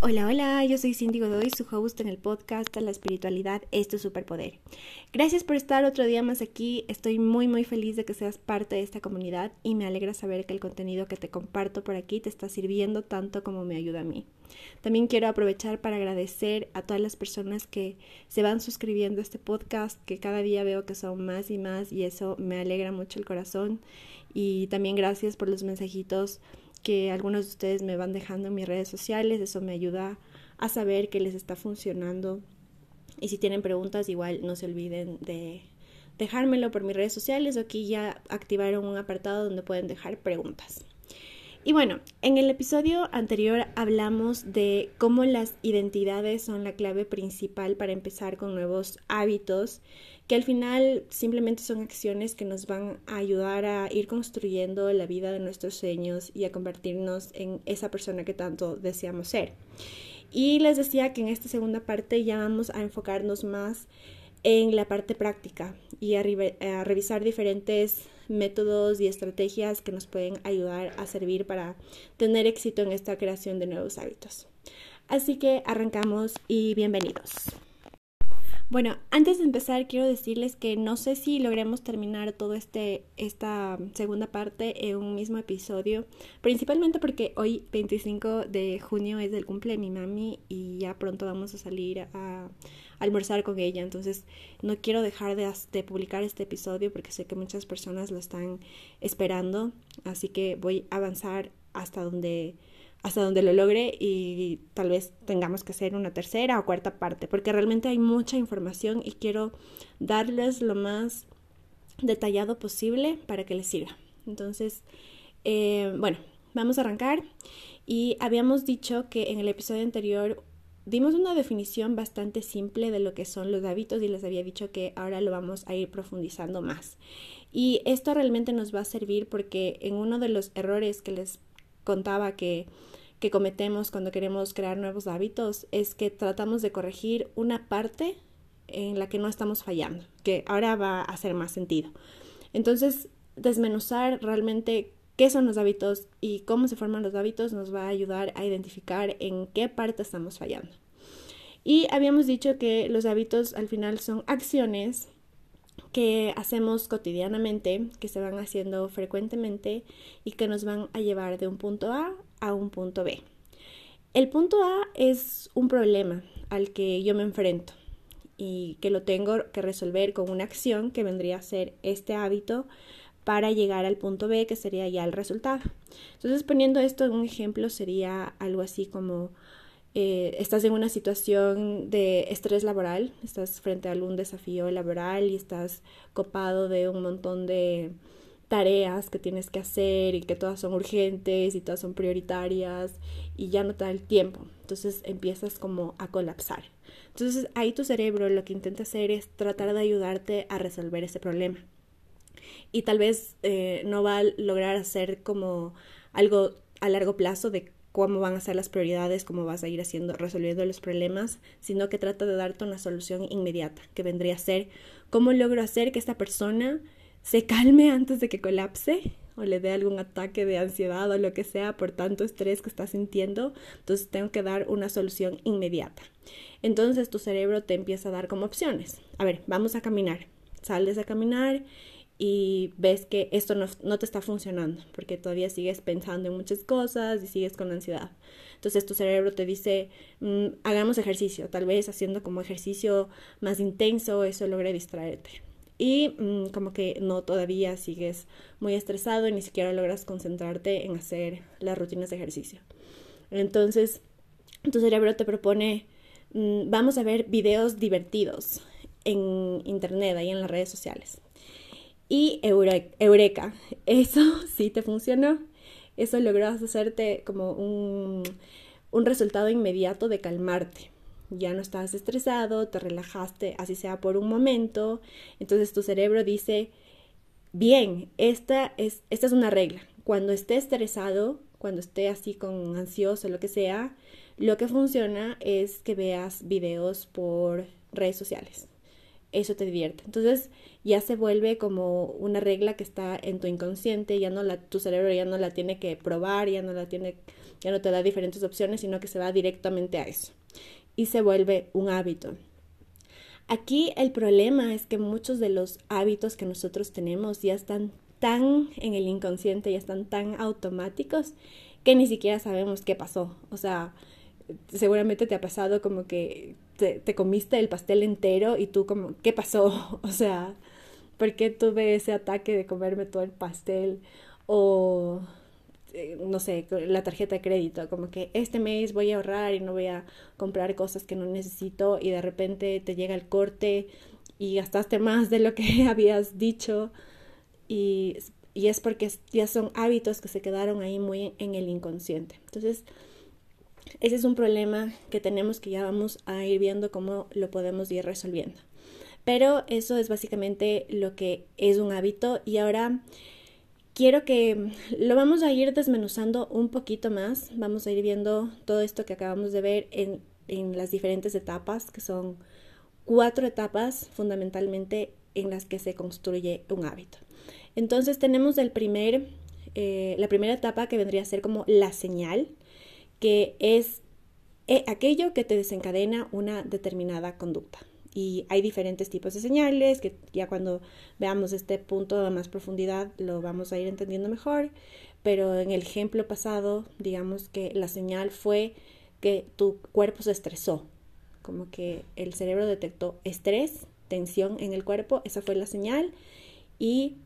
Hola, hola, yo soy Cindy Godoy, su host en el podcast La espiritualidad es tu superpoder. Gracias por estar otro día más aquí, estoy muy muy feliz de que seas parte de esta comunidad y me alegra saber que el contenido que te comparto por aquí te está sirviendo tanto como me ayuda a mí. También quiero aprovechar para agradecer a todas las personas que se van suscribiendo a este podcast, que cada día veo que son más y más y eso me alegra mucho el corazón. Y también gracias por los mensajitos que algunos de ustedes me van dejando en mis redes sociales. Eso me ayuda a saber que les está funcionando. Y si tienen preguntas, igual no se olviden de dejármelo por mis redes sociales aquí ya activaron un apartado donde pueden dejar preguntas. Y bueno, en el episodio anterior hablamos de cómo las identidades son la clave principal para empezar con nuevos hábitos que al final simplemente son acciones que nos van a ayudar a ir construyendo la vida de nuestros sueños y a convertirnos en esa persona que tanto deseamos ser. Y les decía que en esta segunda parte ya vamos a enfocarnos más en la parte práctica y a, revisar diferentes métodos y estrategias que nos pueden ayudar a servir para tener éxito en esta creación de nuevos hábitos. Así que arrancamos y bienvenidos. Bueno, antes de empezar quiero decirles que no sé si logremos terminar toda este esta segunda parte en un mismo episodio, principalmente porque hoy 25 de junio es el cumple de mi mami y ya pronto vamos a salir a, almorzar con ella, entonces no quiero dejar de, de publicar este episodio porque sé que muchas personas lo están esperando, así que voy a avanzar hasta donde hasta donde lo logre y tal vez tengamos que hacer una tercera o cuarta parte, porque realmente hay mucha información y quiero darles lo más detallado posible para que les sirva. Entonces, eh, bueno, vamos a arrancar y habíamos dicho que en el episodio anterior dimos una definición bastante simple de lo que son los hábitos y les había dicho que ahora lo vamos a ir profundizando más. Y esto realmente nos va a servir porque en uno de los errores que les contaba que, cometemos cuando queremos crear nuevos hábitos es que tratamos de corregir una parte en la que no estamos fallando, que ahora va a hacer más sentido. Entonces, desmenuzar realmente qué son los hábitos y cómo se forman los hábitos nos va a ayudar a identificar en qué parte estamos fallando. Y habíamos dicho que los hábitos al final son acciones que hacemos cotidianamente, que se van haciendo frecuentemente y que nos van a llevar de un punto A a un punto B. El punto A es un problema al que yo me enfrento y que lo tengo que resolver con una acción que vendría a ser este hábito para llegar al punto B, que sería ya el resultado. Entonces, poniendo esto en un ejemplo, sería algo así como eh, estás en una situación de estrés laboral, estás frente a algún desafío laboral y estás copado de un montón de tareas que tienes que hacer y que todas son urgentes y todas son prioritarias y ya no te da el tiempo. Entonces empiezas como a colapsar. Entonces ahí tu cerebro lo que intenta hacer es tratar de ayudarte a resolver ese problema. Y tal vez eh, no va a lograr hacer como algo a largo plazo de cómo van a ser las prioridades, cómo vas a ir haciendo, resolviendo los problemas, sino que trata de darte una solución inmediata, que vendría a ser cómo logro hacer que esta persona se calme antes de que colapse o le dé algún ataque de ansiedad o lo que sea por tanto estrés que está sintiendo, entonces tengo que dar una solución inmediata. Entonces tu cerebro te empieza a dar como opciones. A ver, vamos a caminar. Sales a caminar y ves que esto no, te está funcionando porque todavía sigues pensando en muchas cosas y sigues con ansiedad. Entonces tu cerebro te dice, mm, hagamos ejercicio, tal vez haciendo como ejercicio más intenso, eso logre distraerte. Y mm, como que no todavía sigues muy estresado y ni siquiera logras concentrarte en hacer las rutinas de ejercicio. Entonces tu cerebro te propone, mm, vamos a ver videos divertidos en internet, ahí en las redes sociales y Eureka. Eso sí te funcionó. Eso logró hacerte como un, un resultado inmediato de calmarte. Ya no estás estresado, te relajaste, así sea por un momento. Entonces tu cerebro dice, bien, esta es, esta es una regla. Cuando esté estresado, cuando esté así con ansioso, lo que sea, lo que funciona es que veas videos por redes sociales eso te divierte. Entonces ya se vuelve como una regla que está en tu inconsciente, ya no la, tu cerebro ya no la tiene que probar, ya no la tiene ya no te da diferentes opciones, sino que se va directamente a eso y se vuelve un hábito. Aquí el problema es que muchos de los hábitos que nosotros tenemos ya están tan en el inconsciente, ya están tan automáticos que ni siquiera sabemos qué pasó. O sea, seguramente te ha pasado como que te, te comiste el pastel entero y tú como, ¿qué pasó? O sea, ¿por qué tuve ese ataque de comerme todo el pastel? O eh, no sé, la tarjeta de crédito, como que este mes voy a ahorrar y no voy a comprar cosas que no necesito y de repente te llega el corte y gastaste más de lo que habías dicho y, y es porque ya son hábitos que se quedaron ahí muy en el inconsciente. Entonces, ese es un problema que tenemos que ya vamos a ir viendo cómo lo podemos ir resolviendo. Pero eso es básicamente lo que es un hábito y ahora quiero que lo vamos a ir desmenuzando un poquito más. Vamos a ir viendo todo esto que acabamos de ver en, las diferentes etapas, que son cuatro etapas fundamentalmente en las que se construye un hábito. Entonces tenemos el primer, eh, la primera etapa que vendría a ser como la señal, que es eh, aquello que te desencadena una determinada conducta. Y hay diferentes tipos de señales que ya cuando veamos este punto a más profundidad lo vamos a ir entendiendo mejor, pero en el ejemplo pasado, digamos que la señal fue que tu cuerpo se estresó, como que el cerebro detectó estrés, tensión en el cuerpo, esa fue la señal y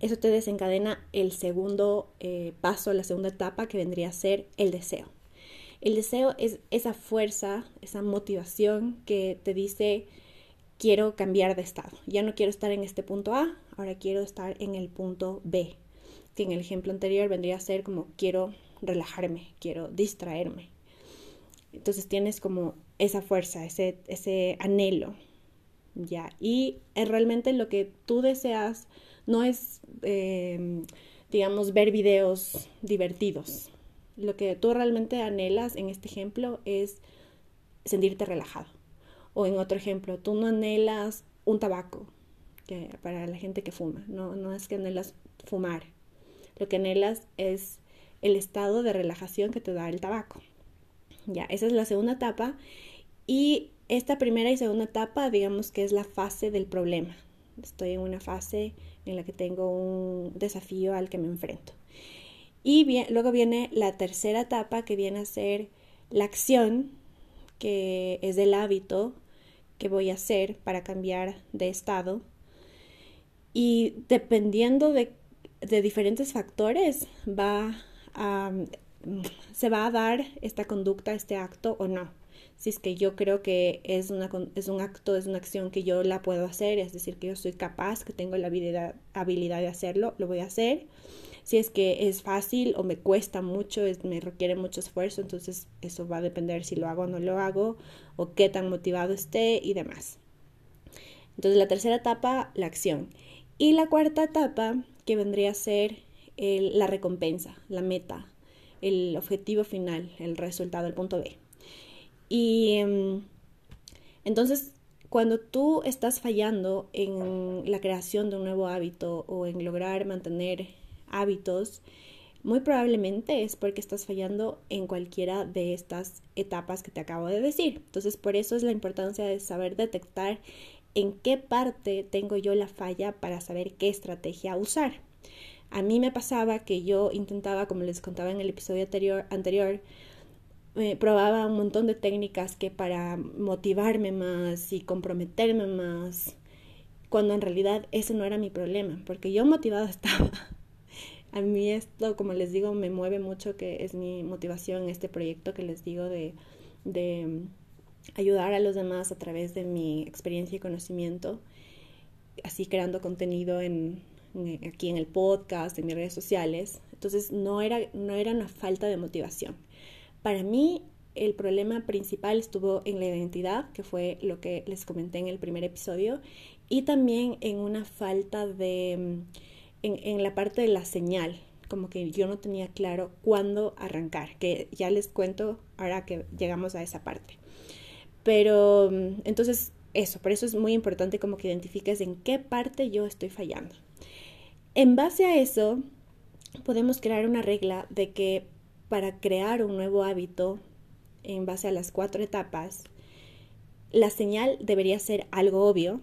eso te desencadena el segundo eh, paso, la segunda etapa que vendría a ser el deseo. El deseo es esa fuerza, esa motivación que te dice, quiero cambiar de estado. Ya no quiero estar en este punto A, ahora quiero estar en el punto B. Que en el ejemplo anterior vendría a ser como quiero relajarme, quiero distraerme. Entonces tienes como esa fuerza, ese, ese anhelo. Ya, y realmente lo que tú deseas no es, eh, digamos, ver videos divertidos lo que tú realmente anhelas en este ejemplo es sentirte relajado. O en otro ejemplo, tú no anhelas un tabaco para la gente que fuma, no, no es que anhelas fumar. Lo que anhelas es el estado de relajación que te da el tabaco. Ya, esa es la segunda etapa. Y esta primera y segunda etapa, digamos que es la fase del problema. Estoy en una fase en la que tengo un desafío al que me enfrento. Y luego viene la tercera etapa que viene a ser la acción, que es el hábito que voy a hacer para cambiar de estado. Y dependiendo de, diferentes factores, va a, se va a dar esta conducta, este acto o no. Si es que yo creo que es, una, es un acto, es una acción que yo la puedo hacer, es decir, que yo soy capaz, que tengo la habilidad, habilidad de hacerlo, lo voy a hacer si es que es fácil o me cuesta mucho, me requiere mucho esfuerzo, entonces eso va a depender si lo hago o no lo hago, o qué tan motivado esté y demás. Entonces la tercera etapa, la acción. Y la cuarta etapa, que vendría a ser la recompensa, la meta, el objetivo final, el resultado, el punto B. Y em, entonces, cuando tú estás fallando en la creación de un nuevo hábito o en lograr mantener hábitos, muy probablemente es porque estás fallando en cualquiera de estas etapas que te acabo de decir. Entonces, por eso es la importancia de saber detectar en qué parte tengo yo la falla para saber qué estrategia usar. A mí me pasaba que yo intentaba, como les contaba en el episodio anterior, anterior eh, probaba un montón de técnicas que para motivarme más y comprometerme más, cuando en realidad ese no era mi problema, porque yo motivada estaba, a mí esto, como les digo, me mueve mucho, que es mi motivación en este proyecto que les digo de, de ayudar a los demás a través de mi experiencia y conocimiento, así creando contenido en, aquí en el podcast, en mis redes sociales. Entonces no era, no era una falta de motivación. Para mí el problema principal estuvo en la identidad, que fue lo que les comenté en el primer episodio, y también en una falta de en, la parte de la señal, como que yo no tenía claro cuándo arrancar, que ya les cuento ahora que llegamos a esa parte. Pero mm, entonces eso, por eso es muy importante como que identifiques en qué parte yo estoy fallando. En base a eso, podemos crear una regla de que para crear un nuevo hábito en base a las cuatro etapas, la señal debería ser algo obvio,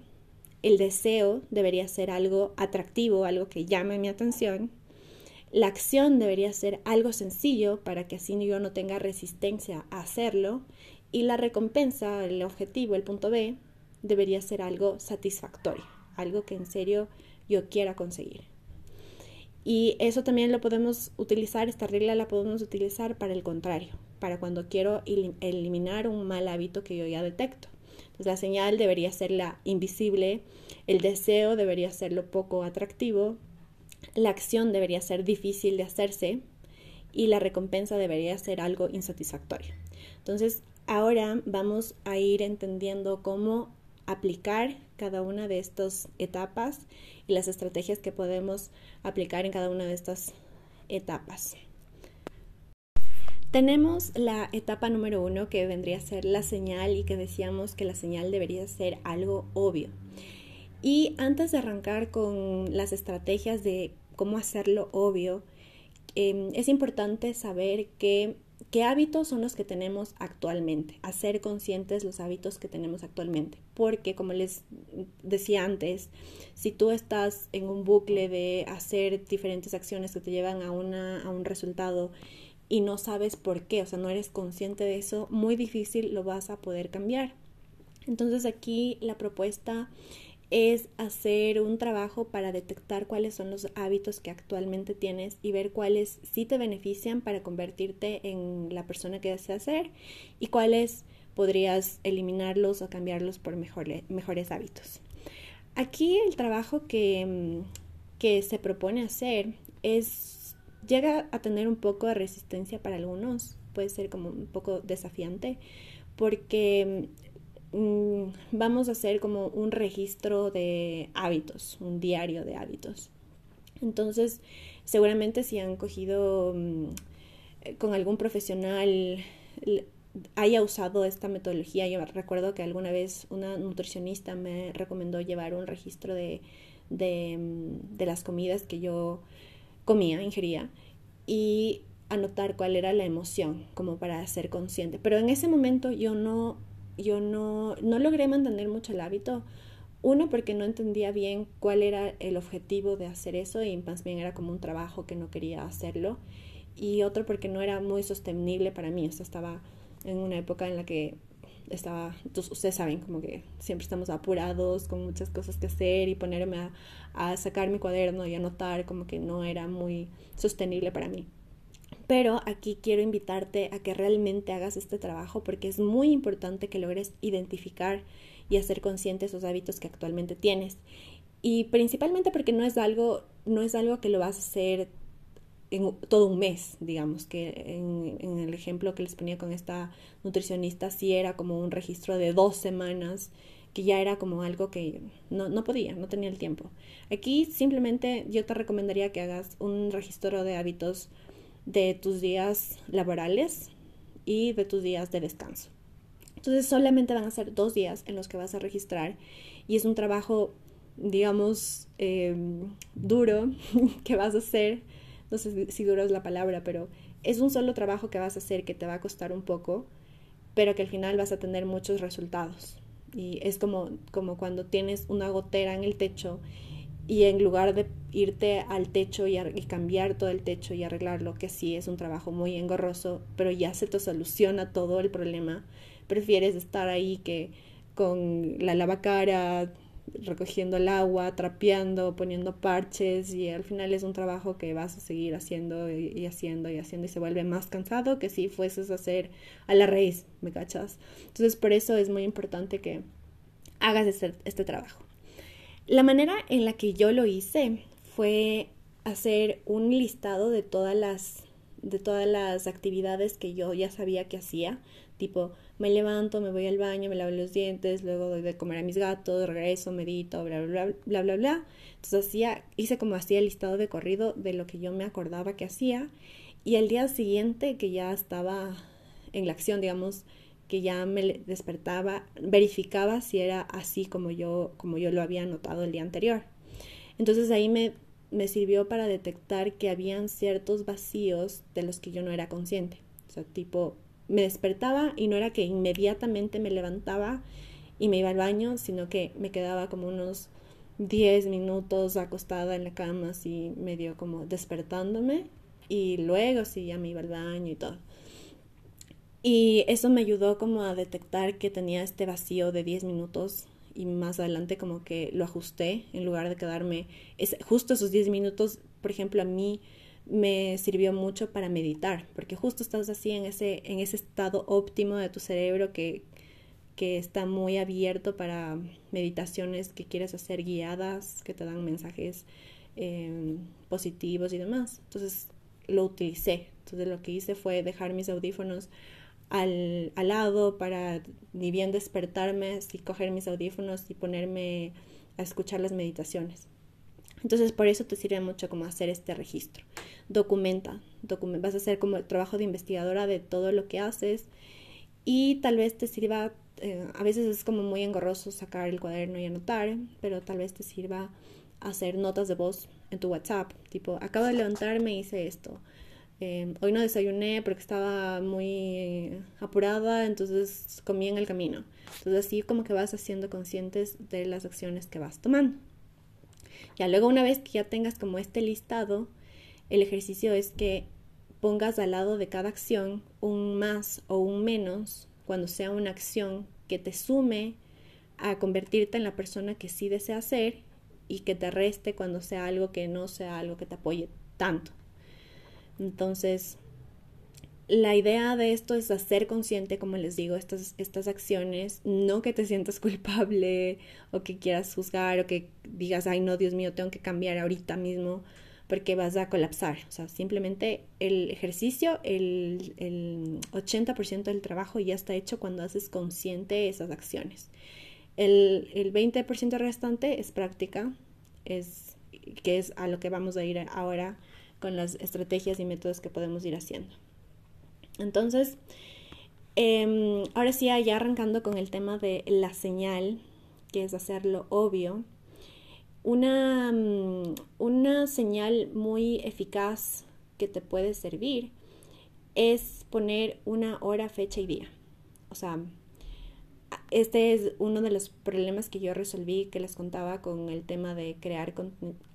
el deseo debería ser algo atractivo, algo que llame mi atención, la acción debería ser algo sencillo para que así yo no tenga resistencia a hacerlo y la recompensa, el objetivo, el punto B, debería ser algo satisfactorio, algo que en serio yo quiera conseguir. Y eso también lo podemos utilizar, esta regla la podemos utilizar para el contrario, para cuando quiero eliminar un mal hábito que yo ya detecto. Entonces la señal debería ser la invisible, el deseo debería ser lo poco atractivo, la acción debería ser difícil de hacerse y la recompensa debería ser algo insatisfactorio. Entonces ahora vamos a ir entendiendo cómo aplicar cada una de estas etapas y las estrategias que podemos aplicar en cada una de estas etapas. Tenemos la etapa número uno que vendría a ser la señal y que decíamos que la señal debería ser algo obvio. Y antes de arrancar con las estrategias de cómo hacerlo obvio, em, es importante saber que ¿Qué hábitos son los que tenemos actualmente? Hacer conscientes los hábitos que tenemos actualmente. Porque, como les decía antes, si tú estás en un bucle de hacer diferentes acciones que te llevan a, una, a un resultado y no sabes por qué, o sea, no eres consciente de eso, muy difícil lo vas a poder cambiar. Entonces aquí la propuesta es hacer un trabajo para detectar cuáles son los hábitos que actualmente tienes y ver cuáles sí te benefician para convertirte en la persona que deseas ser y cuáles podrías eliminarlos o cambiarlos por mejores hábitos. Aquí el trabajo que, mm, que se propone hacer es llega a tener un poco de resistencia para algunos, puede ser como un poco desafiante porque Mm, vamos a hacer como un registro de hábitos, un diario de hábitos. Entonces, seguramente si han cogido mm, con algún profesional haya usado esta metodología. Yo recuerdo que alguna vez una nutricionista me recomendó llevar un registro de, de, mm, de las comidas que yo comía, ingería, y anotar cuál era la emoción, como para ser consciente. Pero en ese momento yo no yo no, no logré mantener mucho el hábito. Uno, porque no entendía bien cuál era el objetivo de hacer eso y más bien era como un trabajo que no quería hacerlo. Y otro, porque no era muy sostenible para mí. O sea, estaba en una época en la que estaba, ustedes saben, como que siempre estamos apurados con muchas cosas que hacer y ponerme a, a sacar mi cuaderno y anotar, como que no era muy sostenible para mí. Pero aquí quiero invitarte a que realmente hagas este trabajo porque es muy importante que logres identificar y hacer consciente esos hábitos que actualmente tienes. Y principalmente porque no es algo, no es algo que lo vas a hacer en todo un mes, digamos, que en, el ejemplo que les ponía con esta nutricionista, sí era como un registro de dos semanas, que ya era como algo que no, no podía, no tenía el tiempo. Aquí simplemente yo te recomendaría que hagas un registro de hábitos de tus días laborales y de tus días de descanso. Entonces solamente van a ser dos días en los que vas a registrar y es un trabajo, digamos, em, duro que vas a hacer. No sé si duro es la palabra, pero es un solo trabajo que vas a hacer que te va a costar un poco, pero que al final vas a tener muchos resultados. Y es como, como cuando tienes una gotera en el techo y en lugar de irte al techo y, cambiar todo el techo y arreglarlo, que sí es un trabajo muy engorroso, pero ya se te soluciona todo el problema, prefieres estar ahí que con la lavacara, recogiendo el agua, trapeando, poniendo parches y al final es un trabajo que vas a seguir haciendo y, haciendo y haciendo y se vuelve más cansado que si fueses a hacer a la raíz, ¿me cachas? Entonces por eso es muy importante que hagas este, este trabajo. La manera en la que yo lo hice fue hacer un listado de todas las de todas las actividades que yo ya sabía que hacía, tipo me levanto, me voy al baño, me lavo los dientes, luego doy de comer a mis gatos, regreso, medito, bla bla bla bla bla bla. Entonces hacía hice como hacía el listado de corrido de lo que yo me acordaba que hacía y el día siguiente que ya estaba en la acción, digamos, que ya me despertaba, verificaba si era así como yo, como yo lo había notado el día anterior. Entonces ahí me, me sirvió para detectar que habían ciertos vacíos de los que yo no era consciente. O sea, tipo, me despertaba y no era que inmediatamente me levantaba y me iba al baño, sino que me quedaba como unos 10 minutos acostada en la cama, así medio como despertándome y luego sí ya me iba al baño y todo. Y eso me ayudó como a detectar que tenía este vacío de 10 minutos y más adelante como que lo ajusté en lugar de quedarme justo esos 10 minutos, por ejemplo, a mí me sirvió mucho para meditar, porque justo estás así en ese, en ese estado óptimo de tu cerebro que, que está muy abierto para meditaciones que quieres hacer guiadas, que te dan mensajes em, positivos y demás. Entonces lo utilicé. Entonces lo que hice fue dejar mis audífonos al, al lado para ni bien despertarme, y coger mis audífonos y ponerme a escuchar las meditaciones. Entonces por eso te sirve mucho como hacer este registro. Documenta, vas a hacer como el trabajo de investigadora de todo lo que haces y tal vez te sirva, eh, a veces es como muy engorroso sacar el cuaderno y anotar, pero tal vez te sirva hacer notas de voz en tu WhatsApp, tipo, acabo de levantarme hice esto. Em, hoy no desayuné porque estaba muy apurada, entonces comí en el camino. Entonces así como que vas haciendo conscientes de las acciones que vas tomando. Ya luego una vez que ya tengas como este listado, el ejercicio es que pongas al lado de cada acción un más o un menos cuando sea una acción que te sume a convertirte en la persona que sí desea ser y que te reste cuando sea algo que no sea algo que te apoye tanto. Entonces, la idea de esto es hacer consciente, como les digo, estas, estas acciones, no que te sientas culpable o que quieras juzgar o que digas, ay no, Dios mío, tengo que cambiar ahorita mismo porque vas a colapsar. O sea, simplemente el ejercicio, el, el 80% del trabajo ya está hecho cuando haces consciente esas acciones. El, el 20% restante es práctica, es, que es a lo que vamos a ir ahora con las estrategias y métodos que podemos ir haciendo. Entonces, em, ahora sí, ya arrancando con el tema de la señal, que es hacerlo obvio, una, mm, una señal muy eficaz que te puede servir es poner una hora, fecha y día. O sea, este es uno de los problemas que yo resolví, que les contaba con el tema de crear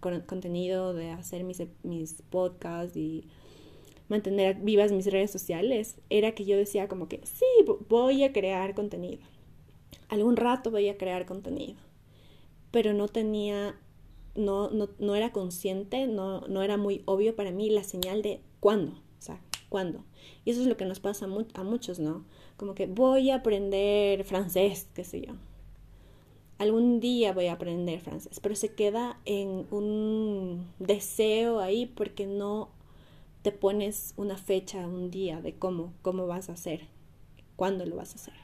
contenido, de hacer mis, mis podcasts y mantener vivas mis redes sociales, era que yo decía como que sí, voy a crear contenido. Algún rato voy a crear contenido. Pero no tenía, no, no, no era consciente, no, no era muy obvio para mí la señal de cuándo, cuándo. Y eso es lo que nos pasa a muchos, ¿no? como que voy a aprender francés, qué sé yo. Algún día voy a aprender francés, pero se queda en un deseo ahí porque no te pones una fecha, un día de cómo, cómo vas a hacer, cuándo lo vas a hacer.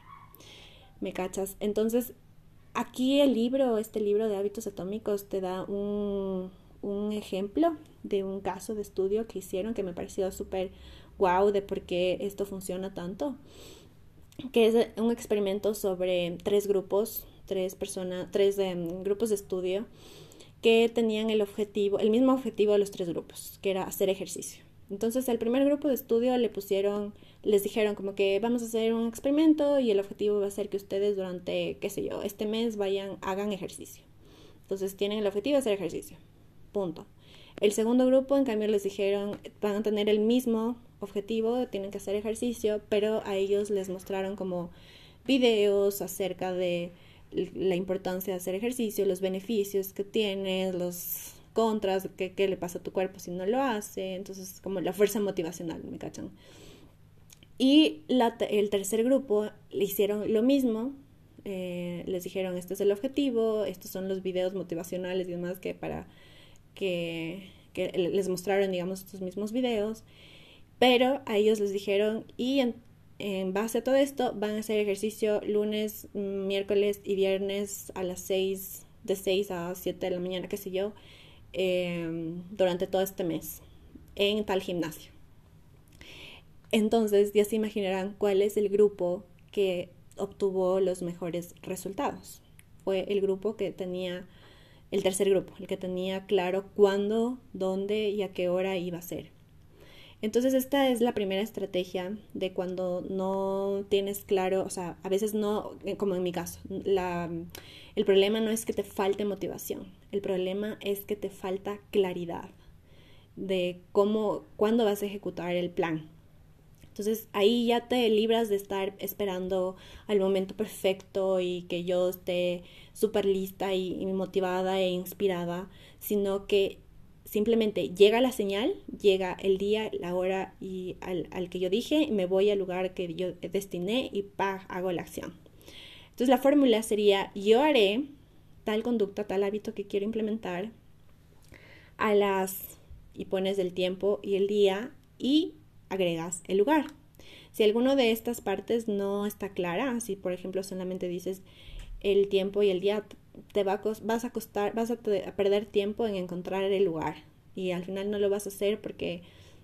¿Me cachas? Entonces, aquí el libro, este libro de hábitos atómicos, te da un, un ejemplo de un caso de estudio que hicieron que me pareció súper wow de por qué esto funciona tanto que es un experimento sobre tres grupos, tres personas, tres em, grupos de estudio que tenían el objetivo, el mismo objetivo de los tres grupos, que era hacer ejercicio. Entonces, al primer grupo de estudio le pusieron, les dijeron como que vamos a hacer un experimento y el objetivo va a ser que ustedes durante, qué sé yo, este mes vayan, hagan ejercicio. Entonces, tienen el objetivo de hacer ejercicio. Punto. El segundo grupo, en cambio, les dijeron, van a tener el mismo objetivo, tienen que hacer ejercicio, pero a ellos les mostraron como videos acerca de la importancia de hacer ejercicio, los beneficios que tiene, los contras, qué, le pasa a tu cuerpo si no lo hace, entonces como la fuerza motivacional, ¿me cachan? Y el tercer grupo le hicieron lo mismo, eh, les dijeron, este es el objetivo, estos son los videos motivacionales y demás que para que, les mostraron, digamos, estos mismos videos, pero a ellos les dijeron, y en, base a todo esto, van a hacer ejercicio lunes, miércoles y viernes a las 6, de 6 a 7 de la mañana, qué sé yo, em, durante todo este mes, en tal gimnasio. Entonces ya se imaginarán cuál es el grupo que obtuvo los mejores resultados. Fue el grupo que tenía el tercer grupo, el que tenía claro cuándo, dónde y a qué hora iba a ser. Entonces esta es la primera estrategia de cuando no tienes claro, o sea, a veces no, eh, como en mi caso, la, el problema no es que te falte motivación, el problema es que te falta claridad de cómo, cuándo vas a ejecutar el plan. Entonces ahí ya te libras de estar esperando al momento perfecto y que yo esté súper lista y, y, motivada e inspirada, sino que simplemente llega la señal, llega el día, la hora y al, al que yo dije, me voy al lugar que yo destiné y hago la acción. Entonces la fórmula sería, yo haré tal conducta, tal hábito que quiero implementar a las, y pones el tiempo y el día y agregas el lugar. Si alguno de estas partes no está clara, si por ejemplo solamente dices el tiempo y el día, te va vas a costar, vas a, perder tiempo en encontrar el lugar y al final no lo vas a hacer porque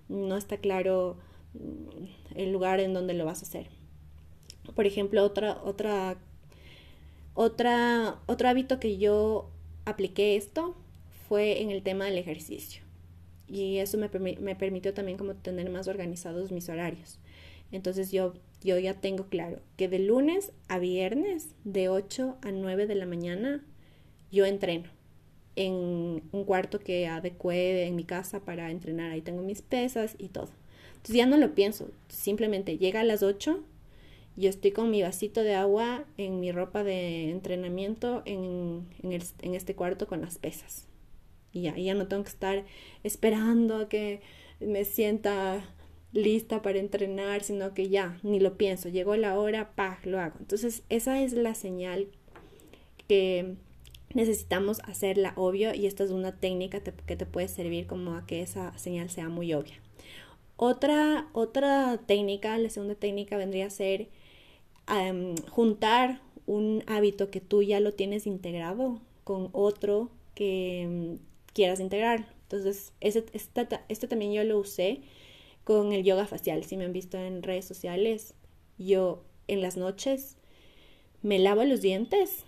no está claro mm, el lugar en donde lo vas a hacer. Por ejemplo, otra, otra, otra, otro hábito que yo apliqué esto fue en el tema del ejercicio. Y eso me, me permitió también como tener más organizados mis horarios. Entonces yo yo ya tengo claro que de lunes a viernes, de 8 a 9 de la mañana, yo entreno en un cuarto que adecue en mi casa para entrenar. Ahí tengo mis pesas y todo. Entonces ya no lo pienso, simplemente llega a las 8, yo estoy con mi vasito de agua en mi ropa de entrenamiento en, en este cuarto con las pesas. Y ya, ya no tengo que estar esperando a que me sienta lista para entrenar, sino que ya, ni lo pienso, llegó la hora, pa, lo hago. Entonces, esa es la señal que necesitamos hacerla obvio y esta es una técnica que te puede servir como a que esa señal sea muy obvia. Otra, otra técnica, la segunda técnica vendría a ser juntar un hábito que tú ya lo tienes integrado con otro que quieras integrar. Entonces, este, este también yo lo usé con el yoga facial. Si me han visto en redes sociales, yo en las noches me lavo los dientes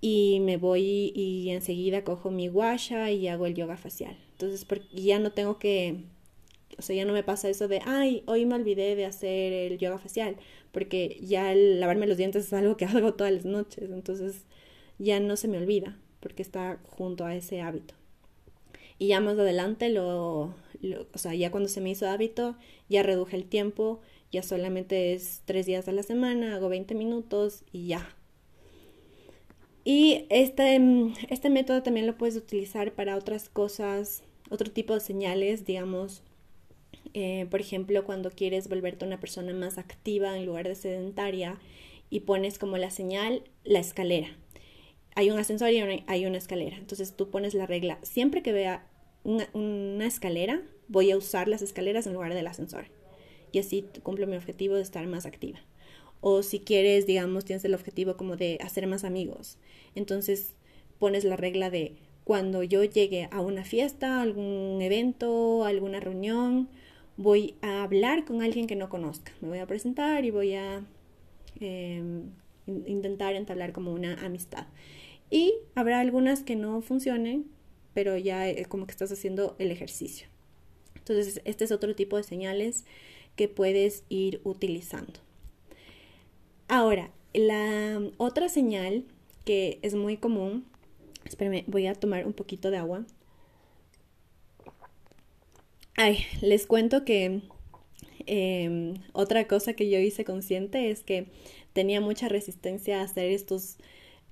y me voy y enseguida cojo mi guasha y hago el yoga facial. Entonces, ya no tengo que, o sea, ya no me pasa eso de, ay, hoy me olvidé de hacer el yoga facial, porque ya el lavarme los dientes es algo que hago todas las noches, entonces ya no se me olvida, porque está junto a ese hábito. Y ya más adelante lo, o sea, ya cuando se me hizo hábito, ya reduje el tiempo, ya solamente es tres días a la semana, hago 20 minutos y ya. Y este, este método también lo puedes utilizar para otras cosas, otro tipo de señales, digamos, eh, por ejemplo, cuando quieres volverte una persona más activa en lugar de sedentaria y pones como la señal la escalera. Hay un ascensor y hay una escalera. Entonces tú pones la regla. Siempre que vea una, escalera, voy a usar las escaleras en lugar del ascensor. Y así cumplo mi objetivo de estar más activa. O si quieres, digamos, tienes el objetivo como de hacer más amigos. Entonces pones la regla de cuando yo llegue a una fiesta, algún evento, alguna reunión, voy a hablar con alguien que no conozca. Me voy a presentar y voy a em, intentar entablar como una amistad. Y habrá algunas que no funcionen, pero ya eh, como que estás haciendo el ejercicio. Entonces, este es otro tipo de señales que puedes ir utilizando. Ahora, la otra señal que es muy común, espérenme, voy a tomar un poquito de agua. Ay, les cuento que em, otra cosa que yo hice consciente es que tenía mucha resistencia a hacer estos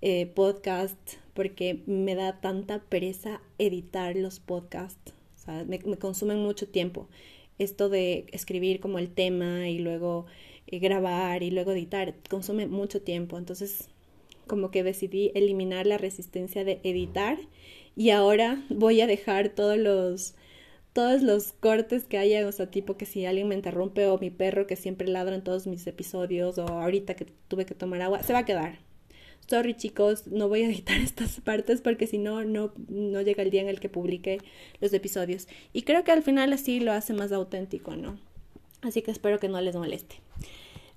eh, podcasts porque me da tanta pereza editar los podcasts. O sea, me, consumen mucho tiempo. Esto de escribir como el tema y luego eh, grabar y luego editar consume mucho tiempo. Entonces, como que decidí eliminar la resistencia de editar y ahora voy a dejar todos los todos los cortes que haya, o sea, tipo que si alguien me interrumpe o mi perro que siempre ladra en todos mis episodios o ahorita que tuve que tomar agua, se va a quedar sorry chicos, no voy a editar estas partes porque si no, no, llega el día en el que publique los episodios. Y creo que al final así lo hace más auténtico, ¿no? Así que espero que no les moleste.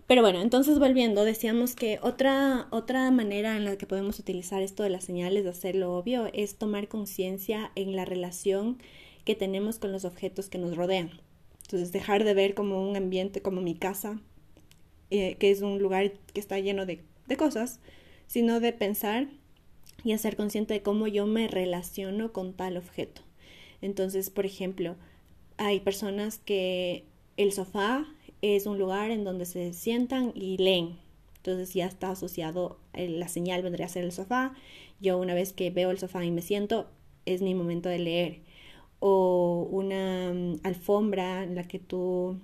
Pero bueno, entonces volviendo, decíamos que otra, otra manera en la que podemos utilizar esto de las señales de hacerlo obvio es tomar conciencia en la relación que tenemos con los objetos que nos rodean. Entonces, dejar de ver como un ambiente como mi casa, eh, que es un lugar que está lleno de, de cosas, sino de pensar y hacer consciente de cómo yo me relaciono con tal objeto. Entonces, por ejemplo, hay personas que el sofá es un lugar en donde se sientan y leen. Entonces ya está asociado, eh, la señal vendría a ser el sofá. Yo una vez que veo el sofá y me siento, es mi momento de leer. O una mm, alfombra en la que tú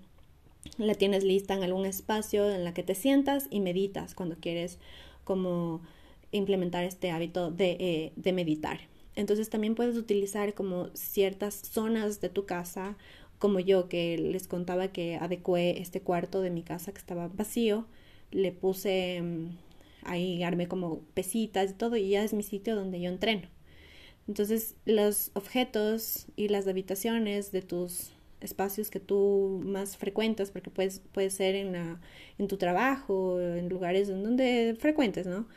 la tienes lista en algún espacio en la que te sientas y meditas cuando quieres como implementar este hábito de, eh, de meditar. Entonces también puedes utilizar como ciertas zonas de tu casa como yo que les contaba que adecué este cuarto de mi casa que estaba vacío, le puse mm, ahí, armé como pesitas y todo y ya es mi sitio donde yo entreno. Entonces los objetos y las habitaciones de tus espacios que tú más frecuentas, porque puedes, puede ser en, la, en tu trabajo, en lugares en donde frecuentes, ¿no?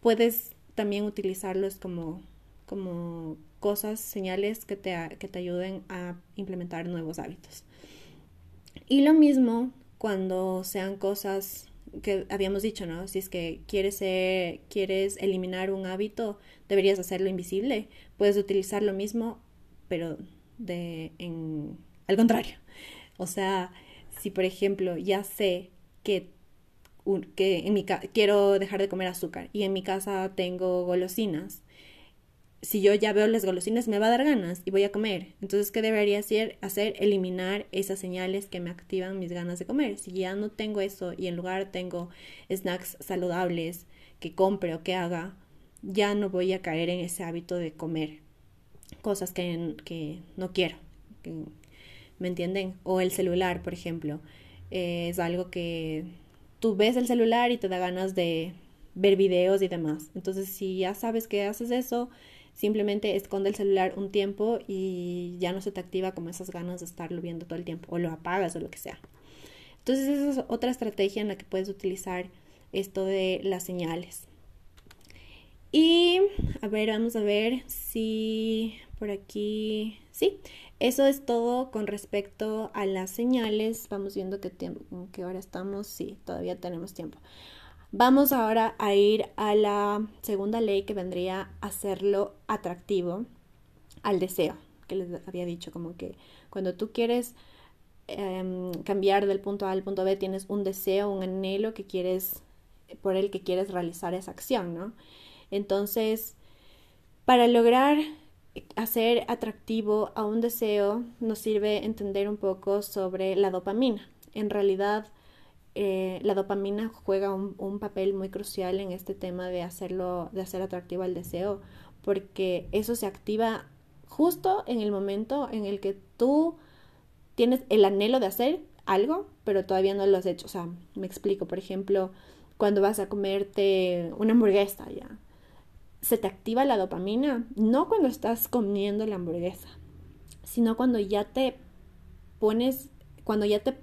Puedes también utilizarlos como, como cosas, señales que te, que te ayuden a implementar nuevos hábitos. Y lo mismo cuando sean cosas que habíamos dicho, ¿no? Si es que quieres, quieres eliminar un hábito, deberías hacerlo invisible. Puedes utilizar lo mismo, pero de, en, al contrario. O sea, si por ejemplo ya sé que, que en mi quiero dejar de comer azúcar y en mi casa tengo golosinas, si yo ya veo las golosinas me va a dar ganas y voy a comer. Entonces, ¿qué debería hacer? Hacer eliminar esas señales que me activan mis ganas de comer. Si ya no tengo eso y en lugar tengo snacks saludables que compre o que haga, ya no voy a caer en ese hábito de comer cosas que, que no quiero. ¿Me entienden? O el celular, por ejemplo. Eh, es algo que tú ves el celular y te da ganas de ver videos y demás. Entonces, si ya sabes que haces eso, Simplemente esconde el celular un tiempo y ya no se te activa como esas ganas de estarlo viendo todo el tiempo o lo apagas o lo que sea. Entonces esa es otra estrategia en la que puedes utilizar esto de las señales. Y a ver, vamos a ver si por aquí, sí, eso es todo con respecto a las señales. Vamos viendo qué tiempo, que ahora estamos, sí, todavía tenemos tiempo. Vamos ahora a ir a la segunda ley que vendría a hacerlo atractivo al deseo, que les había dicho, como que cuando tú quieres em, cambiar del punto A al punto B, tienes un deseo, un anhelo que quieres, por el que quieres realizar esa acción, ¿no? Entonces, para lograr hacer atractivo a un deseo, nos sirve entender un poco sobre la dopamina. En realidad, eh, la dopamina juega un, papel muy crucial en este tema de hacerlo, de hacer atractivo al deseo, porque eso se activa justo en el momento en el que tú tienes el anhelo de hacer algo, pero todavía no lo has hecho. O sea, me explico, por ejemplo, cuando vas a comerte una hamburguesa, ya. Se te activa la dopamina, no cuando estás comiendo la hamburguesa, sino cuando ya te pones, cuando ya te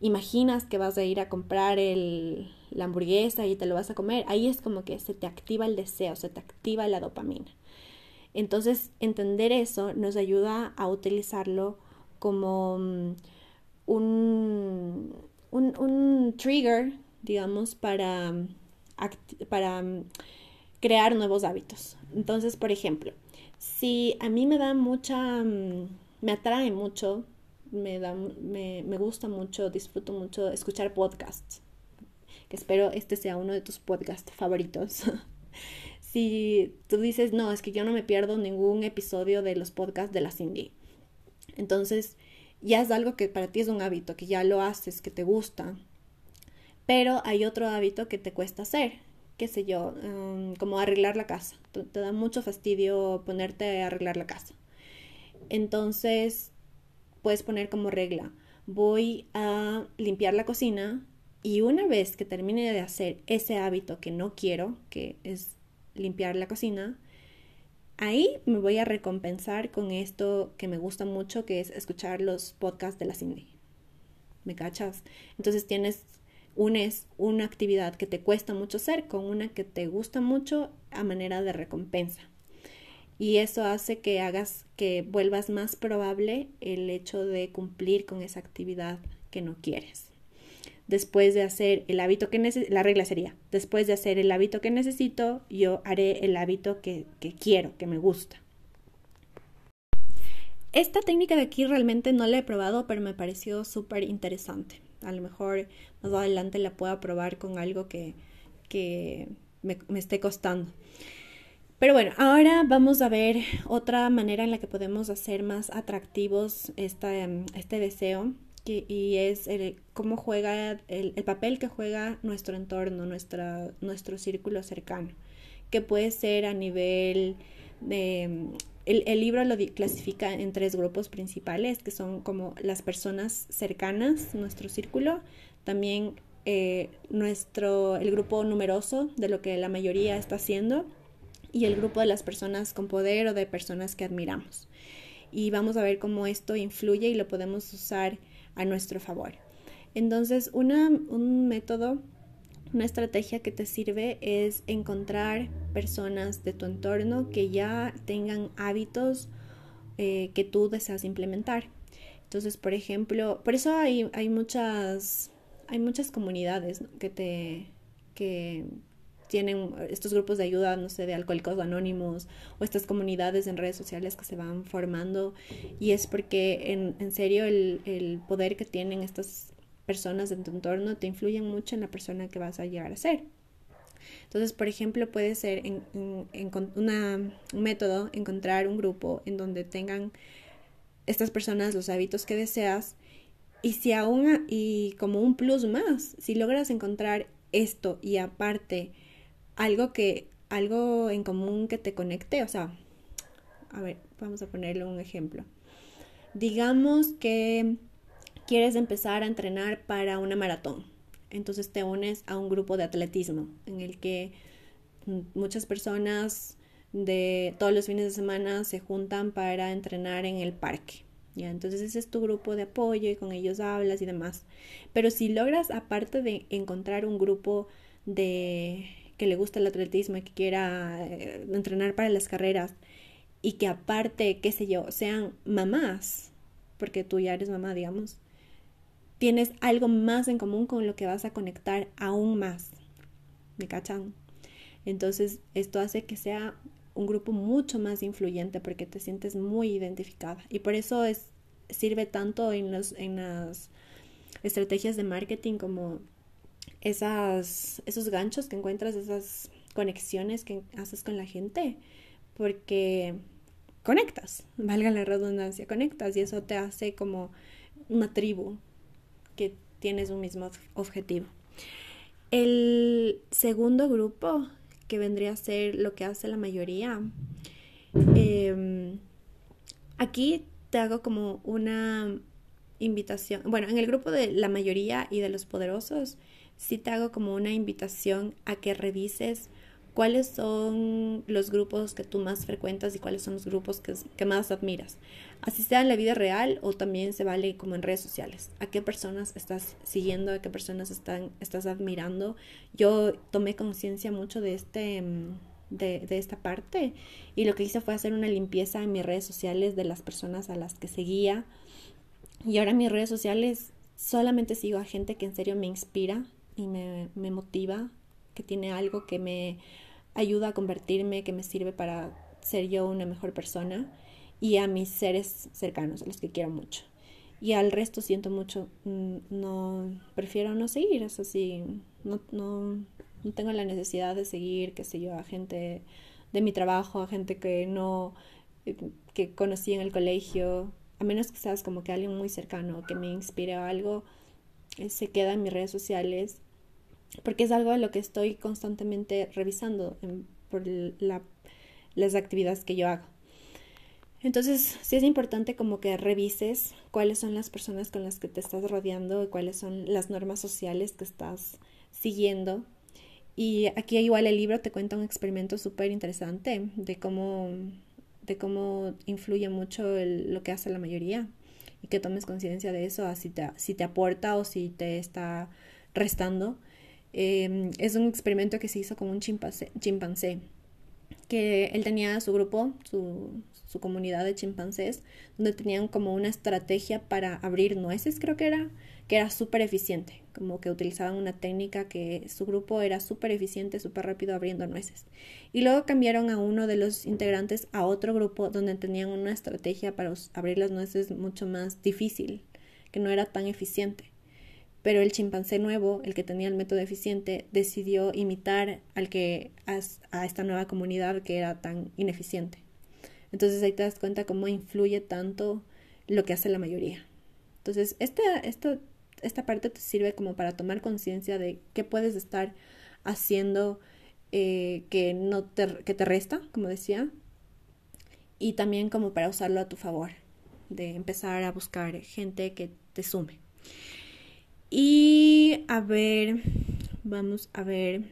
imaginas que vas a ir a comprar el, la hamburguesa y te lo vas a comer, ahí es como que se te activa el deseo, se te activa la dopamina. Entonces, entender eso nos ayuda a utilizarlo como mm, un, un, trigger, digamos, para, para mm, crear nuevos hábitos. Entonces, por ejemplo, si a mí me da mucha, mm, me atrae mucho me, da, me, me gusta mucho, disfruto mucho escuchar podcasts, que espero este sea uno de tus podcasts favoritos. si tú dices, no, es que yo no me pierdo ningún episodio de los podcasts de la Cindy, entonces ya es algo que para ti es un hábito, que ya lo haces, que te gusta, pero hay otro hábito que te cuesta hacer, qué sé yo, um, como arreglar la casa. Te da mucho fastidio ponerte a arreglar la casa. Entonces, puedes poner como regla, voy a limpiar la cocina y una vez que termine de hacer ese hábito que no quiero, que es limpiar la cocina, ahí me voy a recompensar con esto que me gusta mucho, que es escuchar los podcasts de la Cindy. ¿Me cachas? Entonces tienes unes una actividad que te cuesta mucho hacer con una que te gusta mucho a manera de recompensa. Y eso hace que hagas que vuelvas más probable el hecho de cumplir con esa actividad que no quieres. Después de hacer el hábito que necesito, la regla sería, después de hacer el hábito que necesito, yo haré el hábito que, que quiero, que me gusta. Esta técnica de aquí realmente no la he probado, pero me pareció súper interesante. A lo mejor más adelante la pueda probar con algo que, que me, me esté costando. Pero bueno, ahora vamos a ver otra manera en la que podemos hacer más atractivos esta, este deseo que, y es cómo juega el, el, papel que juega nuestro entorno, nuestra, nuestro círculo cercano, que puede ser a nivel de el, libro lo clasifica en tres grupos principales, que son como las personas cercanas, nuestro círculo, también eh, nuestro, el grupo numeroso de lo que la mayoría está haciendo y el grupo de las personas con poder o de personas que admiramos. Y vamos a ver cómo esto influye y lo podemos usar a nuestro favor. Entonces, una, un método una estrategia que te sirve es encontrar personas de tu entorno que ya tengan hábitos eh, que tú deseas implementar. Entonces, por ejemplo, por eso hay, hay muchas, hay muchas comunidades que te que tienen estos grupos de ayuda, no sé, de alcohólicos anónimos o estas comunidades en redes sociales que se van formando y es porque en, en serio el, el poder que tienen estas personas de tu entorno te influyen mucho en la persona que vas a llegar a ser. Entonces, por ejemplo, puede ser en, un método encontrar un grupo en donde tengan estas personas los hábitos que deseas y si aún y como un plus más, si logras encontrar esto y aparte algo que algo en común que te conecte, o sea, a ver, vamos a ponerle un ejemplo. Digamos que quieres empezar a entrenar para una maratón. Entonces te unes a un grupo de atletismo en el que muchas personas de todos los fines de semana se juntan para entrenar en el parque. ¿ya? Entonces ese es tu grupo de apoyo y con ellos hablas y demás. Pero si logras, aparte de encontrar un grupo de que le gusta el atletismo y que quiera eh, entrenar para las carreras y que aparte, qué sé yo, sean mamás, porque tú ya eres mamá, digamos, tienes algo más en común con lo que vas a conectar aún más. ¿Me cachan? Entonces, esto hace que sea un grupo mucho más influyente porque te sientes muy identificada. Y por eso es, sirve tanto en, los, en las estrategias de marketing como esas, esos ganchos que encuentras, esas conexiones que haces con la gente, porque conectas, valga la redundancia, conectas y eso te hace como una tribu, tienes un mismo objetivo. El segundo grupo, que vendría a ser lo que hace la mayoría, em, aquí te hago como una invitación, bueno, en el grupo de la mayoría y de los poderosos, sí te hago como una invitación a que revises cuáles son los grupos que tú más frecuentas y cuáles son los grupos que, más admiras. Así sea en la vida real o también se vale como en redes sociales. ¿A qué personas estás siguiendo? ¿A qué personas están, estás admirando? Yo tomé conciencia mucho de este... Mm, de, esta parte y lo que hice fue hacer una limpieza en mis redes sociales de las personas a las que seguía y ahora mis redes sociales solamente sigo a gente que en serio me inspira y me, me motiva, que tiene algo que me ayuda a convertirme, que me sirve para ser yo una mejor persona y a mis seres cercanos, a los que quiero mucho. Y al resto siento mucho, mm, no, prefiero no seguir, eso sí, no, no, no tengo la necesidad de seguir, qué sé yo, a gente de mi trabajo, a gente que no, eh, que conocí en el colegio, a menos que seas como que alguien muy cercano, que me inspire a algo, eh, se queda en mis redes sociales porque es algo de lo que estoy constantemente revisando por las actividades que yo hago. Entonces, sí es importante como que revises cuáles son las personas con las que te estás rodeando y cuáles son las normas sociales que estás siguiendo. Y aquí igual el libro te cuenta un experimento súper interesante de cómo, de cómo influye mucho lo que hace la mayoría y que tomes conciencia de eso, si te, si te aporta o si te está restando. Em, es un experimento que se hizo con un chimpancé, chimpancé que él tenía su grupo, su, su comunidad de chimpancés, donde tenían como una estrategia para abrir nueces, creo que era, que era súper eficiente, como que utilizaban una técnica que su grupo era súper eficiente, súper rápido abriendo nueces. Y luego cambiaron a uno de los integrantes a otro grupo donde tenían una estrategia para abrir las nueces mucho más difícil, que no era tan eficiente. Pero el chimpancé nuevo, el que tenía el método eficiente, decidió imitar al que a esta nueva comunidad que era tan ineficiente. Entonces ahí te das cuenta cómo influye tanto lo que hace la mayoría. Entonces, esta, esta, esta parte te sirve como para tomar conciencia de qué puedes estar haciendo eh, que, no te, que te resta, como decía, y también como para usarlo a tu favor, de empezar a buscar gente que te sume. Y a ver, vamos a ver.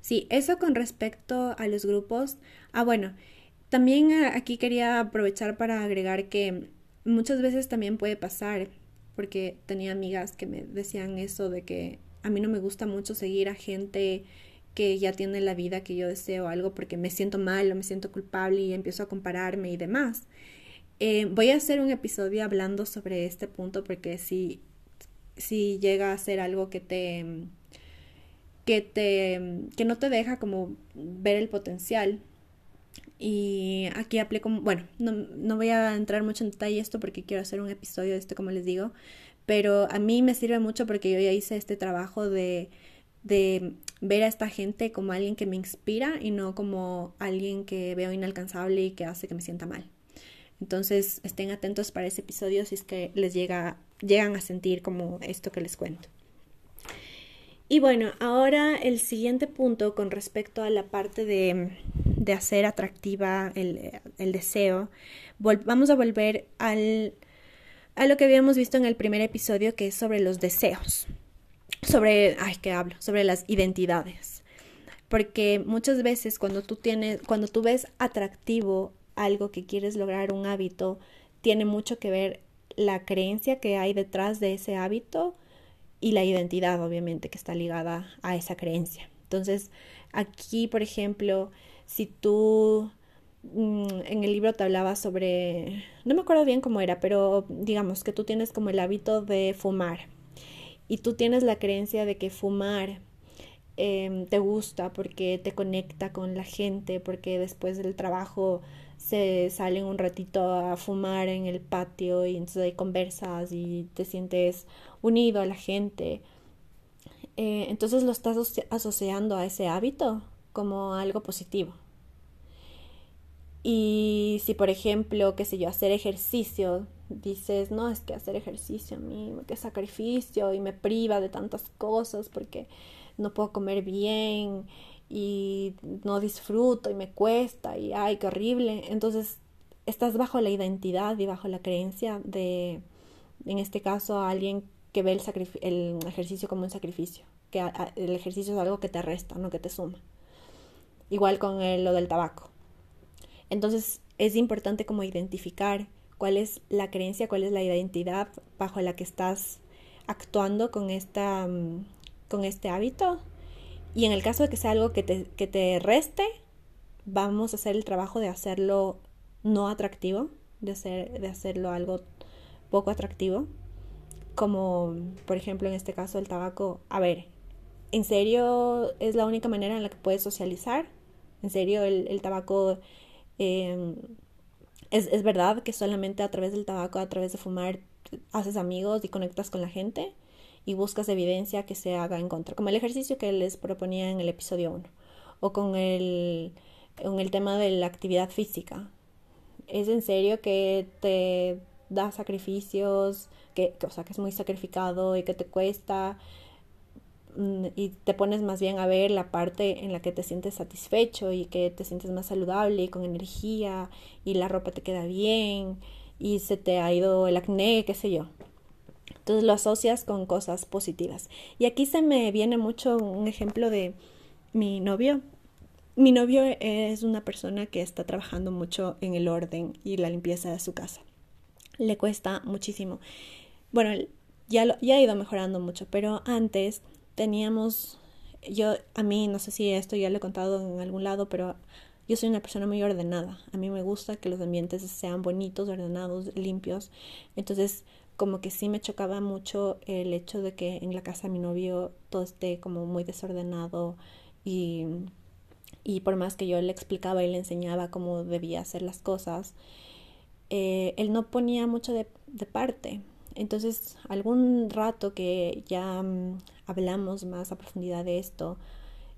Sí, eso con respecto a los grupos. Ah, bueno, también eh, aquí quería aprovechar para agregar que muchas veces también puede pasar, porque tenía amigas que me decían eso de que a mí no me gusta mucho seguir a gente que ya tiene la vida que yo deseo algo porque me siento mal o me siento culpable y empiezo a compararme y demás. Eh, voy a hacer un episodio hablando sobre este punto porque si, si llega a ser algo que te que te que no te deja como ver el potencial y aquí aplico, bueno, no, no voy a entrar mucho en detalle esto porque quiero hacer un episodio de esto, como les digo, pero a mí me sirve mucho porque yo ya hice este trabajo de, de ver a esta gente como alguien que me inspira y no como alguien que veo inalcanzable y que hace que me sienta mal. Entonces estén atentos para ese episodio si es que les llega, llegan a sentir como esto que les cuento. Y bueno, ahora el siguiente punto con respecto a la parte de, de hacer atractiva el, el deseo, vamos a volver al, a lo que habíamos visto en el primer episodio, que es sobre los deseos, sobre, ay, ¿qué hablo? Sobre las identidades. Porque muchas veces cuando tú tienes, cuando tú ves atractivo algo que quieres lograr, un hábito, tiene mucho que ver la creencia que hay detrás de ese hábito y la identidad, obviamente, que está ligada a esa creencia. Entonces, aquí, por ejemplo, si tú mm, en el libro te hablaba sobre, no me acuerdo bien cómo era, pero digamos que tú tienes como el hábito de fumar y tú tienes la creencia de que fumar em, te gusta porque te conecta con la gente, porque después del trabajo se salen un ratito a fumar en el patio y entonces hay conversas y te sientes unido a la gente. Eh, entonces lo estás asociando a ese hábito como algo positivo. Y si, por ejemplo, qué sé yo, hacer ejercicio, dices, no, es que hacer ejercicio a mí, qué sacrificio y me priva de tantas cosas porque no puedo comer bien y no disfruto y me cuesta y ay, qué horrible. Entonces, estás bajo la identidad y bajo la creencia de, en este caso, alguien que ve el, el ejercicio como un sacrificio, que el ejercicio es algo que te resta, no que te suma. Igual con lo del tabaco. Entonces, es importante como identificar cuál es la creencia, cuál es la identidad bajo la que estás actuando con, esta, mm, con este hábito y en el caso de que sea algo que te, que te reste, vamos a hacer el trabajo de hacerlo no atractivo, de, hacer, de hacerlo algo poco atractivo. Como por ejemplo en este caso el tabaco. A ver, ¿en serio es la única manera en la que puedes socializar? ¿En serio el, el tabaco... Em, es, es verdad que solamente a través del tabaco, a través de fumar, haces amigos y conectas con la gente? Y buscas evidencia que se haga en contra, como el ejercicio que les proponía en el episodio 1, o con el, con el tema de la actividad física. ¿Es en serio que te da sacrificios, que, o sea, que es muy sacrificado y que te cuesta? Mm, y te pones más bien a ver la parte en la que te sientes satisfecho y que te sientes más saludable y con energía y la ropa te queda bien y se te ha ido el acné, qué sé yo. Entonces lo asocias con cosas positivas. Y aquí se me viene mucho un ejemplo de mi novio. Mi novio es una persona que está trabajando mucho en el orden y la limpieza de su casa. Le cuesta muchísimo. Bueno, ya, ya ha ido mejorando mucho, pero antes teníamos, yo a mí, no sé si esto ya lo he contado en algún lado, pero yo soy una persona muy ordenada. A mí me gusta que los ambientes sean bonitos, ordenados, limpios. Entonces, como que sí me chocaba mucho el hecho de que en la casa de mi novio todo esté como muy desordenado y, y por más que yo le explicaba y le enseñaba cómo debía hacer las cosas, eh, él no ponía mucho de, parte. Entonces, algún rato que ya mm, hablamos más a profundidad de esto,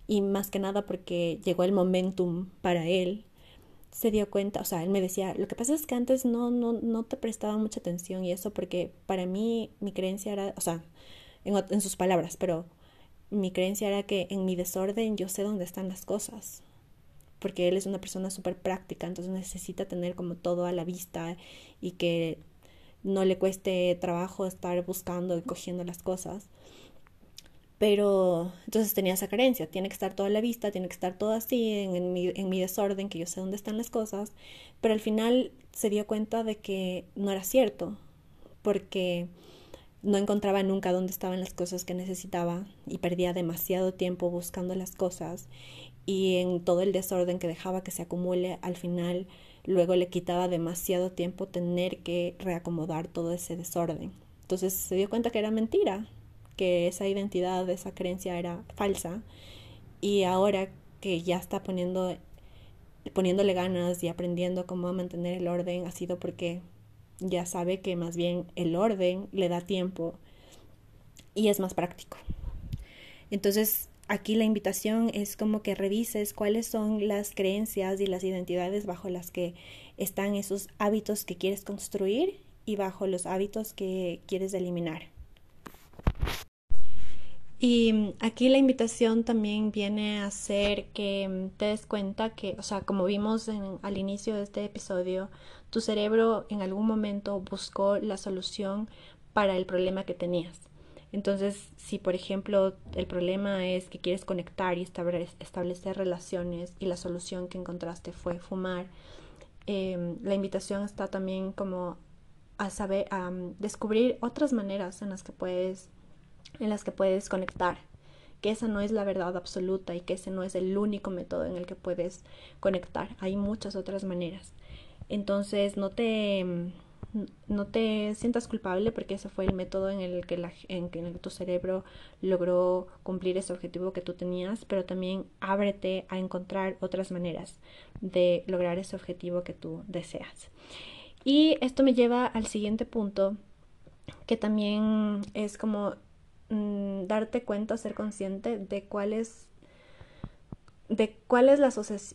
y más que nada porque llegó el momentum para él, se dio cuenta, o sea, él me decía, lo que pasa es que antes no, no, no te prestaba mucha atención y eso porque para mí mi creencia era, o sea, en, en sus palabras, pero mi creencia era que en mi desorden yo sé dónde están las cosas, porque él es una persona súper práctica, entonces necesita tener como todo a la vista y que no le cueste trabajo estar buscando y cogiendo las cosas. Pero entonces tenía esa carencia, tiene que estar todo a la vista, tiene que estar todo así, en, mi, en mi desorden, que yo sé dónde están las cosas, pero al final se dio cuenta de que no era cierto, porque no encontraba nunca dónde estaban las cosas que necesitaba y perdía demasiado tiempo buscando las cosas y en todo el desorden que dejaba que se acumule, al final luego le quitaba demasiado tiempo tener que reacomodar todo ese desorden. Entonces se dio cuenta que era mentira, que esa identidad, esa creencia era falsa y ahora que ya está poniendo poniéndole ganas y aprendiendo cómo mantener el orden ha sido porque ya sabe que más bien el orden le da tiempo y es más práctico. Entonces, aquí la invitación es como que revises cuáles son las creencias y las identidades bajo las que están esos hábitos que quieres construir y bajo los hábitos que quieres eliminar. Y mm, aquí la invitación también viene a ser que mm, te des cuenta que, o sea, como vimos al inicio de este episodio, tu cerebro en algún momento buscó la solución para el problema que tenías. Entonces, si por ejemplo el problema es que quieres conectar y establecer relaciones y la solución que encontraste fue fumar, em, la invitación está también como a saber, a mm, descubrir otras maneras en las que puedes en las que puedes conectar, que esa no es la verdad absoluta y que ese no es el único método en el que puedes conectar. Hay muchas otras maneras. Entonces no te, no te sientas culpable porque ese fue el método en el que, en, en el que tu cerebro logró cumplir ese objetivo que tú tenías, pero también ábrete a encontrar otras maneras de lograr ese objetivo que tú deseas. Y esto me lleva al siguiente punto, que también es como Mm, darte cuenta, ser consciente de cuál es de cuál es la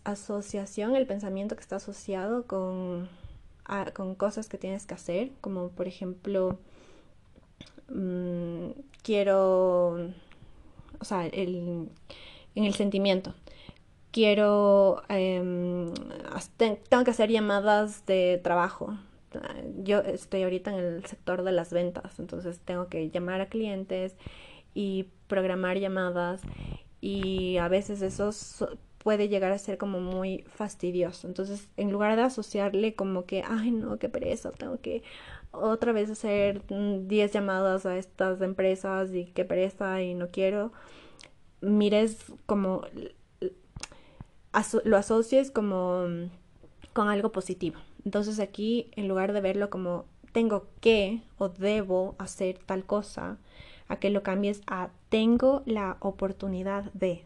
asociación, el pensamiento que está asociado con, con cosas que tienes que hacer, como por ejemplo, mm, quiero, o sea, el, en el sentimiento, quiero, em, tengo que hacer llamadas de trabajo, yo estoy ahorita en el sector de las ventas, entonces tengo que llamar a clientes y programar llamadas y a veces eso puede llegar a ser como muy fastidioso. Entonces, en lugar de asociarle como que, ay, no, qué pereza, tengo que otra vez hacer 10 llamadas a estas empresas y qué pereza y no quiero, mires como lo asocies como con algo positivo. Entonces aquí, en lugar de verlo como tengo que o debo hacer tal cosa, a que lo cambies a tengo la oportunidad de.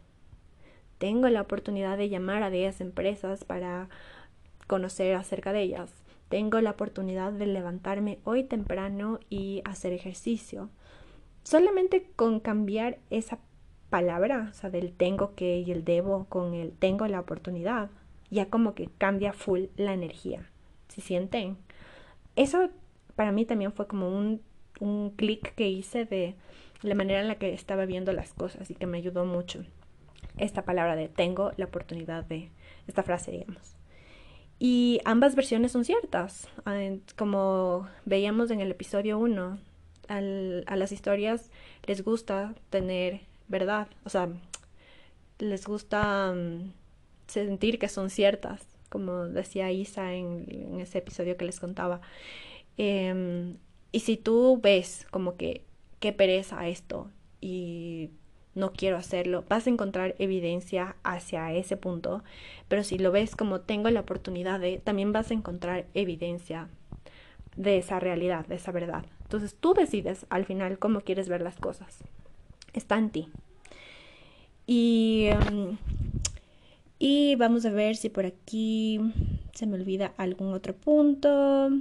Tengo la oportunidad de llamar a 10 empresas para conocer acerca de ellas. Tengo la oportunidad de levantarme hoy temprano y hacer ejercicio. Solamente con cambiar esa palabra, o sea, del tengo que y el debo con el tengo la oportunidad, ya como que cambia full la energía si sienten. Eso para mí también fue como un, un clic que hice de la manera en la que estaba viendo las cosas y que me ayudó mucho. Esta palabra de tengo la oportunidad de, esta frase, digamos. Y ambas versiones son ciertas. Ah, como veíamos en el episodio 1, a las historias les gusta tener verdad, o sea, les gusta mm, sentir que son ciertas como decía Isa en, ese episodio que les contaba. Em, y si tú ves como que qué pereza esto y no quiero hacerlo, vas a encontrar evidencia hacia ese punto, pero si lo ves como tengo la oportunidad de, también vas a encontrar evidencia de esa realidad, de esa verdad. Entonces tú decides al final cómo quieres ver las cosas. Está en ti. Y, em, y vamos a ver si por aquí se me olvida algún otro punto.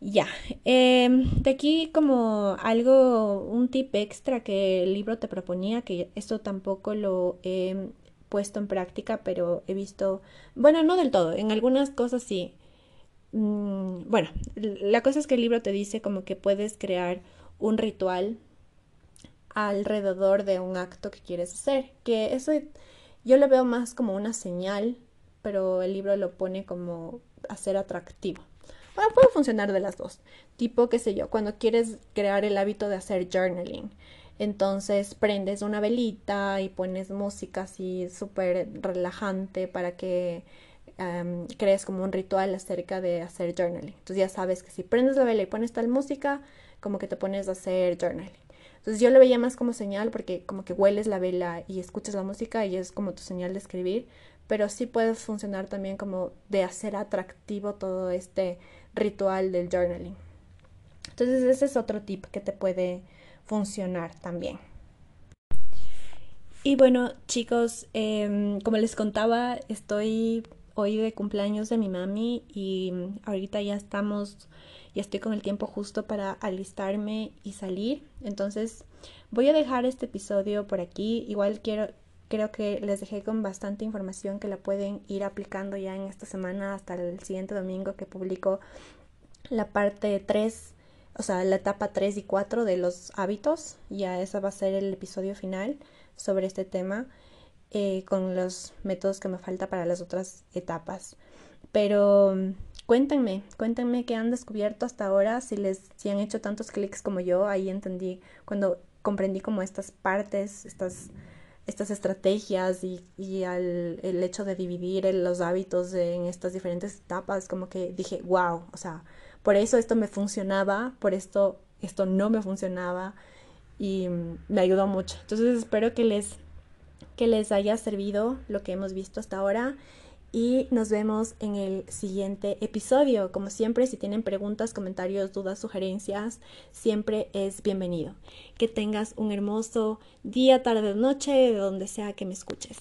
Ya, em, de aquí como algo, un tip extra que el libro te proponía, que esto tampoco lo he puesto en práctica, pero he visto, bueno, no del todo, en algunas cosas sí. Mm, bueno, la cosa es que el libro te dice como que puedes crear un ritual alrededor de un acto que quieres hacer, que eso yo lo veo más como una señal, pero el libro lo pone como hacer atractivo. Bueno, puede funcionar de las dos. Tipo, qué sé yo, cuando quieres crear el hábito de hacer journaling. Entonces prendes una velita y pones música así súper relajante para que crees como un ritual acerca de hacer journaling. Entonces ya sabes que si prendes la vela y pones tal música, como que te pones a hacer journaling. Entonces yo lo veía más como señal porque como que hueles la vela y escuchas la música y es como tu señal de escribir, pero sí puede funcionar también como de hacer atractivo todo este ritual del journaling. Entonces ese es otro tip que te puede funcionar también. Y bueno chicos, em, como les contaba, estoy hoy de cumpleaños de mi mami y ahorita ya estamos, ya estoy con el tiempo justo para alistarme y salir. Entonces voy a dejar este episodio por aquí. Igual quiero, creo que les dejé con bastante información que la pueden ir aplicando ya en esta semana hasta el siguiente domingo que publico la parte 3, o sea, la etapa 3 y 4 de los hábitos. Ya esa va a ser el episodio final sobre este tema eh, con los métodos que me falta para las otras etapas. Pero mm, cuéntenme, cuéntenme qué han descubierto hasta ahora, si les si han hecho tantos clics como yo, ahí entendí cuando comprendí como estas partes, estas estas estrategias y, y el hecho de dividir los hábitos en estas diferentes etapas, como que dije, wow, o sea, por eso esto me funcionaba, por esto esto no me funcionaba y me ayudó mucho. Entonces espero que les, que les haya servido lo que hemos visto hasta ahora y nos vemos en el siguiente episodio. Como siempre, si tienen preguntas, comentarios, dudas, sugerencias, siempre es bienvenido. Que tengas un hermoso día, tarde o noche, de donde sea que me escuches.